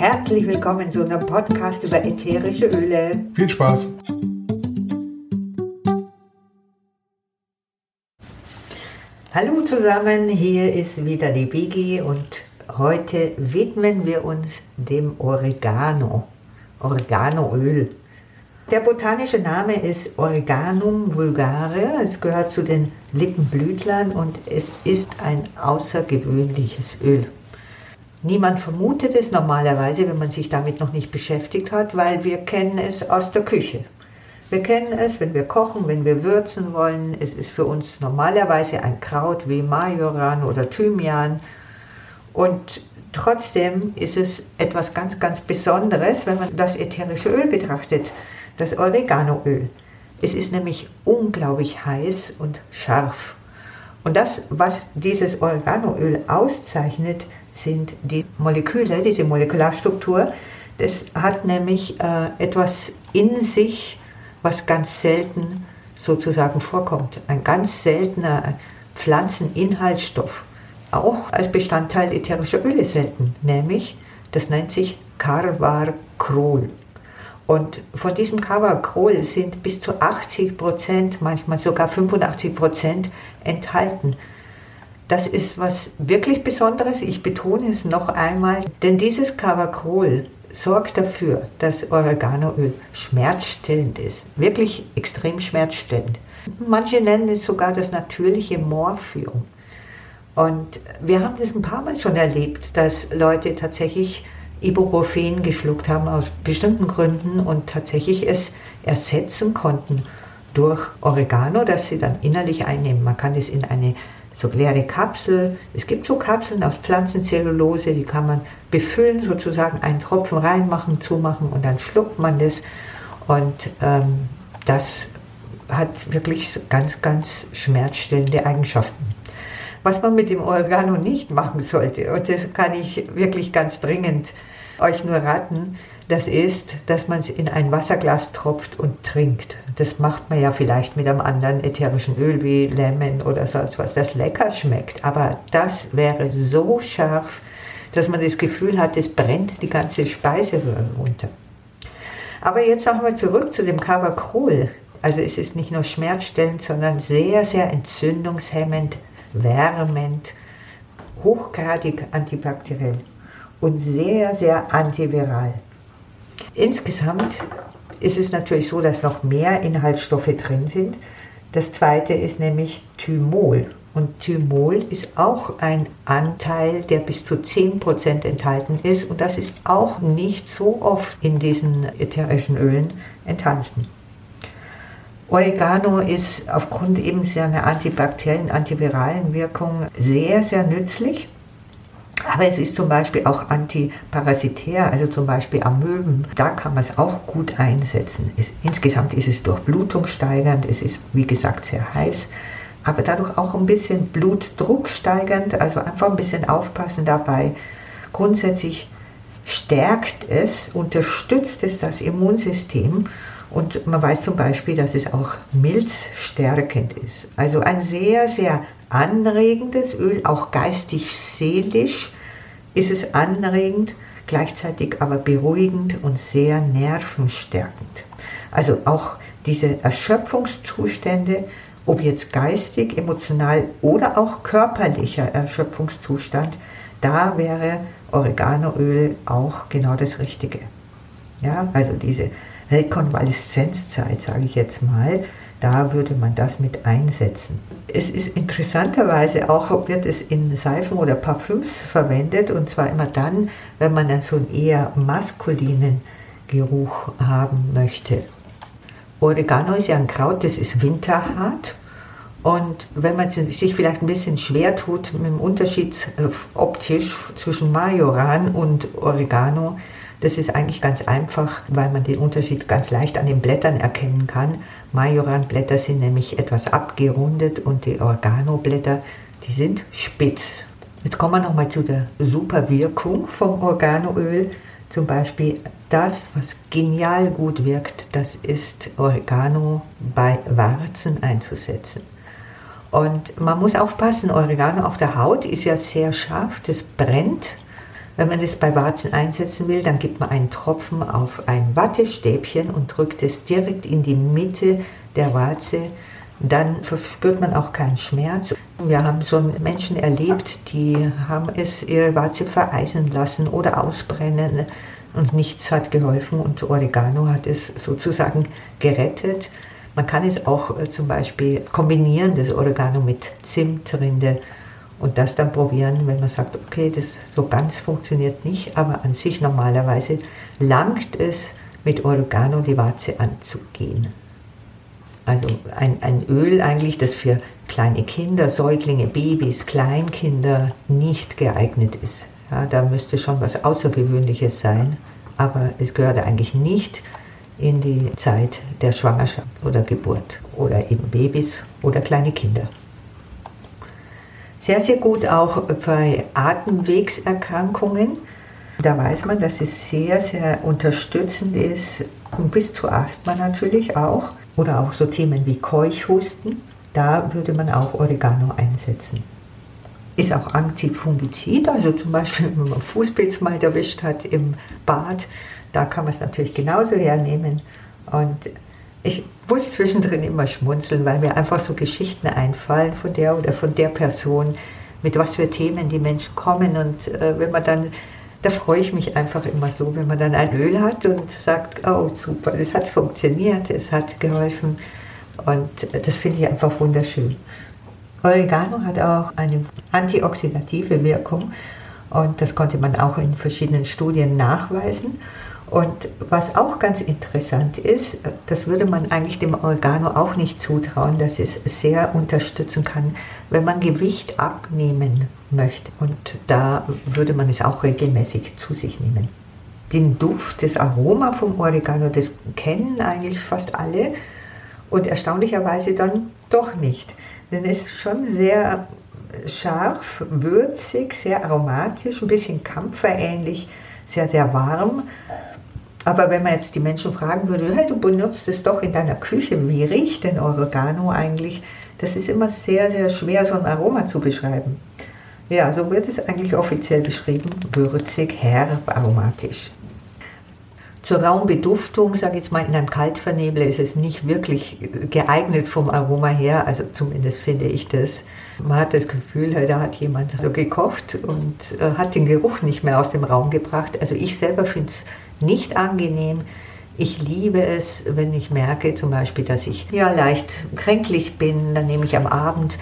Herzlich willkommen zu einem Podcast über ätherische Öle. Viel Spaß! Hallo zusammen, hier ist wieder die Bigi und heute widmen wir uns dem Oregano, Oreganoöl. Der botanische Name ist Oreganum vulgare, es gehört zu den Lippenblütlern und es ist ein außergewöhnliches Öl. Niemand vermutet es normalerweise, wenn man sich damit noch nicht beschäftigt hat, weil wir kennen es aus der Küche. Wir kennen es, wenn wir kochen, wenn wir würzen wollen. Es ist für uns normalerweise ein Kraut wie Majoran oder Thymian. Und trotzdem ist es etwas ganz, ganz Besonderes, wenn man das ätherische Öl betrachtet, das Oreganoöl. Es ist nämlich unglaublich heiß und scharf. Und das, was dieses Oreganoöl auszeichnet, sind die Moleküle, diese Molekularstruktur. Das hat nämlich äh, etwas in sich, was ganz selten sozusagen vorkommt. Ein ganz seltener Pflanzeninhaltsstoff. Auch als Bestandteil ätherischer Öle selten, nämlich das nennt sich Carvarcrol. Und von diesem Carvarcrol sind bis zu 80 Prozent, manchmal sogar 85 Prozent enthalten. Das ist was wirklich Besonderes. Ich betone es noch einmal, denn dieses Caracol sorgt dafür, dass Oreganoöl schmerzstillend ist. Wirklich extrem schmerzstillend. Manche nennen es sogar das natürliche Morphium. Und wir haben das ein paar Mal schon erlebt, dass Leute tatsächlich Ibuprofen geschluckt haben aus bestimmten Gründen und tatsächlich es ersetzen konnten durch Oregano, das sie dann innerlich einnehmen. Man kann es in eine so leere Kapsel. Es gibt so Kapseln aus Pflanzenzellulose, die kann man befüllen, sozusagen einen Tropfen reinmachen, zumachen und dann schluckt man das. Und ähm, das hat wirklich ganz, ganz schmerzstillende Eigenschaften. Was man mit dem Oregano nicht machen sollte, und das kann ich wirklich ganz dringend euch nur raten, das ist, dass man es in ein Wasserglas tropft und trinkt. Das macht man ja vielleicht mit einem anderen ätherischen Öl wie Lemon oder sonst was, das lecker schmeckt. Aber das wäre so scharf, dass man das Gefühl hat, es brennt die ganze Speiseröhre runter. Aber jetzt nochmal zurück zu dem Cavacrol. Also es ist nicht nur schmerzstellend, sondern sehr, sehr entzündungshemmend, wärmend, hochgradig antibakteriell und sehr, sehr antiviral. Insgesamt ist es natürlich so, dass noch mehr Inhaltsstoffe drin sind. Das zweite ist nämlich Thymol. Und Thymol ist auch ein Anteil, der bis zu 10% enthalten ist. Und das ist auch nicht so oft in diesen ätherischen Ölen enthalten. Oregano ist aufgrund eben seiner antibakteriellen, antiviralen Wirkung sehr, sehr nützlich. Aber es ist zum Beispiel auch antiparasitär, also zum Beispiel Amöben. Da kann man es auch gut einsetzen. Es, insgesamt ist es durchblutungssteigernd, es ist wie gesagt sehr heiß, aber dadurch auch ein bisschen Blutdruck steigernd, also einfach ein bisschen aufpassen dabei. Grundsätzlich stärkt es, unterstützt es das Immunsystem und man weiß zum Beispiel, dass es auch milzstärkend ist. Also ein sehr, sehr anregendes Öl, auch geistig, seelisch ist es anregend, gleichzeitig aber beruhigend und sehr nervenstärkend. Also auch diese Erschöpfungszustände, ob jetzt geistig, emotional oder auch körperlicher Erschöpfungszustand, da wäre Oreganoöl auch genau das Richtige. Ja, also diese Rekonvaleszenzzeit, sage ich jetzt mal, da würde man das mit einsetzen. Es ist interessanterweise auch, wird es in Seifen oder Parfüms verwendet und zwar immer dann, wenn man dann so einen eher maskulinen Geruch haben möchte. Oregano ist ja ein Kraut, das ist winterhart und wenn man sich vielleicht ein bisschen schwer tut mit dem Unterschied äh, optisch zwischen Majoran und Oregano, das ist eigentlich ganz einfach, weil man den Unterschied ganz leicht an den Blättern erkennen kann. Majoranblätter sind nämlich etwas abgerundet und die Organoblätter, die sind spitz. Jetzt kommen wir nochmal zu der super Wirkung vom Organoöl. Zum Beispiel das, was genial gut wirkt, das ist Oregano bei Warzen einzusetzen. Und man muss aufpassen, Oregano auf der Haut ist ja sehr scharf, das brennt Wenn man es bei Warzen einsetzen will, dann gibt man einen Tropfen auf ein Wattestäbchen und drückt es direkt in die Mitte der Warze. Dann verspürt man auch keinen Schmerz. Wir haben so Menschen erlebt, die haben es ihre Warze vereisen lassen oder ausbrennen und nichts hat geholfen und Oregano hat es sozusagen gerettet. Man kann es auch äh, zum Beispiel kombinieren, das Oregano mit Zimtrinde und das dann probieren, wenn man sagt, okay, das so ganz funktioniert nicht, aber an sich normalerweise langt es, mit Oregano die Warze anzugehen. Also ein, ein Öl eigentlich, das für kleine Kinder, Säuglinge, Babys, Kleinkinder nicht geeignet ist. Ja, da müsste schon was Außergewöhnliches sein, aber es gehört eigentlich nicht in die Zeit der Schwangerschaft oder Geburt oder eben Babys oder kleine Kinder. Sehr, sehr gut auch bei Atemwegserkrankungen. Da weiß man, dass es sehr, sehr unterstützend ist, bis zu Asthma natürlich auch, oder auch so Themen wie Keuchhusten. Da würde man auch Oregano einsetzen. Ist auch Antifungizid, also zum Beispiel, wenn man Fußpilz mal erwischt hat im Bad, da kann man es natürlich genauso hernehmen. Und ich muss zwischendrin immer schmunzeln, weil mir einfach so Geschichten einfallen von der oder von der Person, mit was für Themen die Menschen kommen. Und äh, wenn man dann, da freue ich mich einfach immer so, wenn man dann ein Öl hat und sagt, oh super, es hat funktioniert, es hat geholfen. Und das finde ich einfach wunderschön. Oregano hat auch eine antioxidative Wirkung und das konnte man auch in verschiedenen Studien nachweisen. Und was auch ganz interessant ist, das würde man eigentlich dem Oregano auch nicht zutrauen, dass es sehr unterstützen kann, wenn man Gewicht abnehmen möchte. Und da würde man es auch regelmäßig zu sich nehmen. Den Duft, das Aroma vom Oregano, das kennen eigentlich fast alle und erstaunlicherweise dann doch nicht. Denn es ist schon sehr scharf, würzig, sehr aromatisch, ein bisschen kampferähnlich, sehr, sehr warm aber wenn man jetzt die Menschen fragen würde, hey, du benutzt es doch in deiner Küche, wie riecht denn Oregano eigentlich? Das ist immer sehr, sehr schwer, so ein Aroma zu beschreiben. Ja, so wird es eigentlich offiziell beschrieben, würzig, herb, aromatisch. Zur Raumbeduftung, sage ich jetzt mal, in einem Kaltvernebel ist es nicht wirklich geeignet vom Aroma her, also zumindest finde ich das. Man hat das Gefühl, da hat jemand so gekocht und äh, hat den Geruch nicht mehr aus dem Raum gebracht. Also ich selber finde es nicht angenehm. Ich liebe es, wenn ich merke zum Beispiel, dass ich ja leicht kränklich bin, dann nehme ich am Abend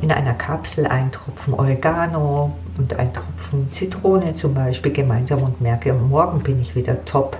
in einer Kapsel einen Tropfen Oregano und einen Tropfen Zitrone zum Beispiel gemeinsam und merke, morgen bin ich wieder top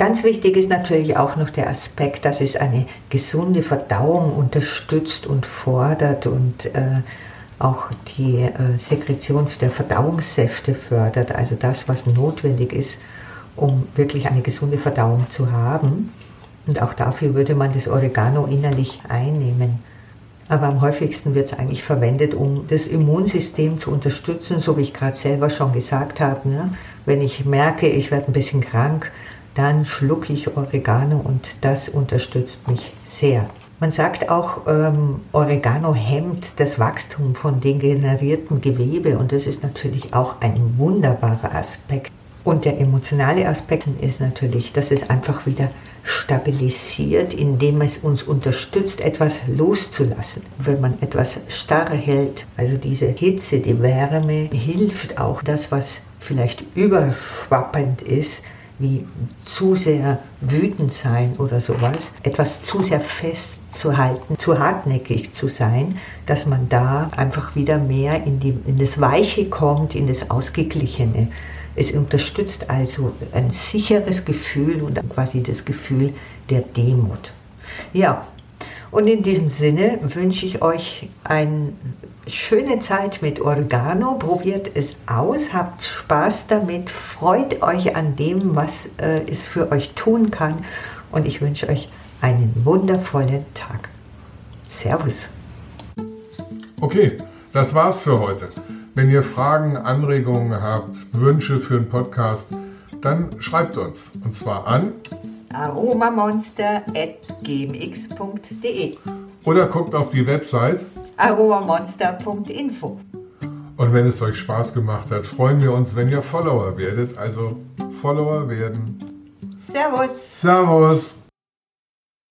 Ganz wichtig ist natürlich auch noch der Aspekt, dass es eine gesunde Verdauung unterstützt und fordert und äh, auch die äh, Sekretion der Verdauungssäfte fördert, also das, was notwendig ist, um wirklich eine gesunde Verdauung zu haben. Und auch dafür würde man das Oregano innerlich einnehmen. Aber am häufigsten wird es eigentlich verwendet, um das Immunsystem zu unterstützen, so wie ich gerade selber schon gesagt habe. Ne? Wenn ich merke, ich werde ein bisschen krank, dann schlucke ich Oregano und das unterstützt mich sehr. Man sagt auch, ähm, Oregano hemmt das Wachstum von degeneriertem Gewebe und das ist natürlich auch ein wunderbarer Aspekt. Und der emotionale Aspekt ist natürlich, dass es einfach wieder stabilisiert, indem es uns unterstützt, etwas loszulassen. Wenn man etwas starr hält, also diese Hitze, die Wärme, hilft auch das, was vielleicht überschwappend ist, wie zu sehr wütend sein oder sowas, etwas zu sehr festzuhalten, zu hartnäckig zu sein, dass man da einfach wieder mehr in, die, in das Weiche kommt, in das Ausgeglichene. Es unterstützt also ein sicheres Gefühl und quasi das Gefühl der Demut. Ja, Und in diesem Sinne wünsche ich euch eine schöne Zeit mit Organo. Probiert es aus, habt Spaß damit, freut euch an dem, was äh, es für euch tun kann. Und ich wünsche euch einen wundervollen Tag. Servus. Okay, das war's für heute. Wenn ihr Fragen, Anregungen habt, Wünsche für einen Podcast, dann schreibt uns. Und zwar an aromamonster.gmx.de oder guckt auf die Website aromamonster.info. Und wenn es euch Spaß gemacht hat, freuen wir uns, wenn ihr Follower werdet. Also Follower werden. Servus. Servus.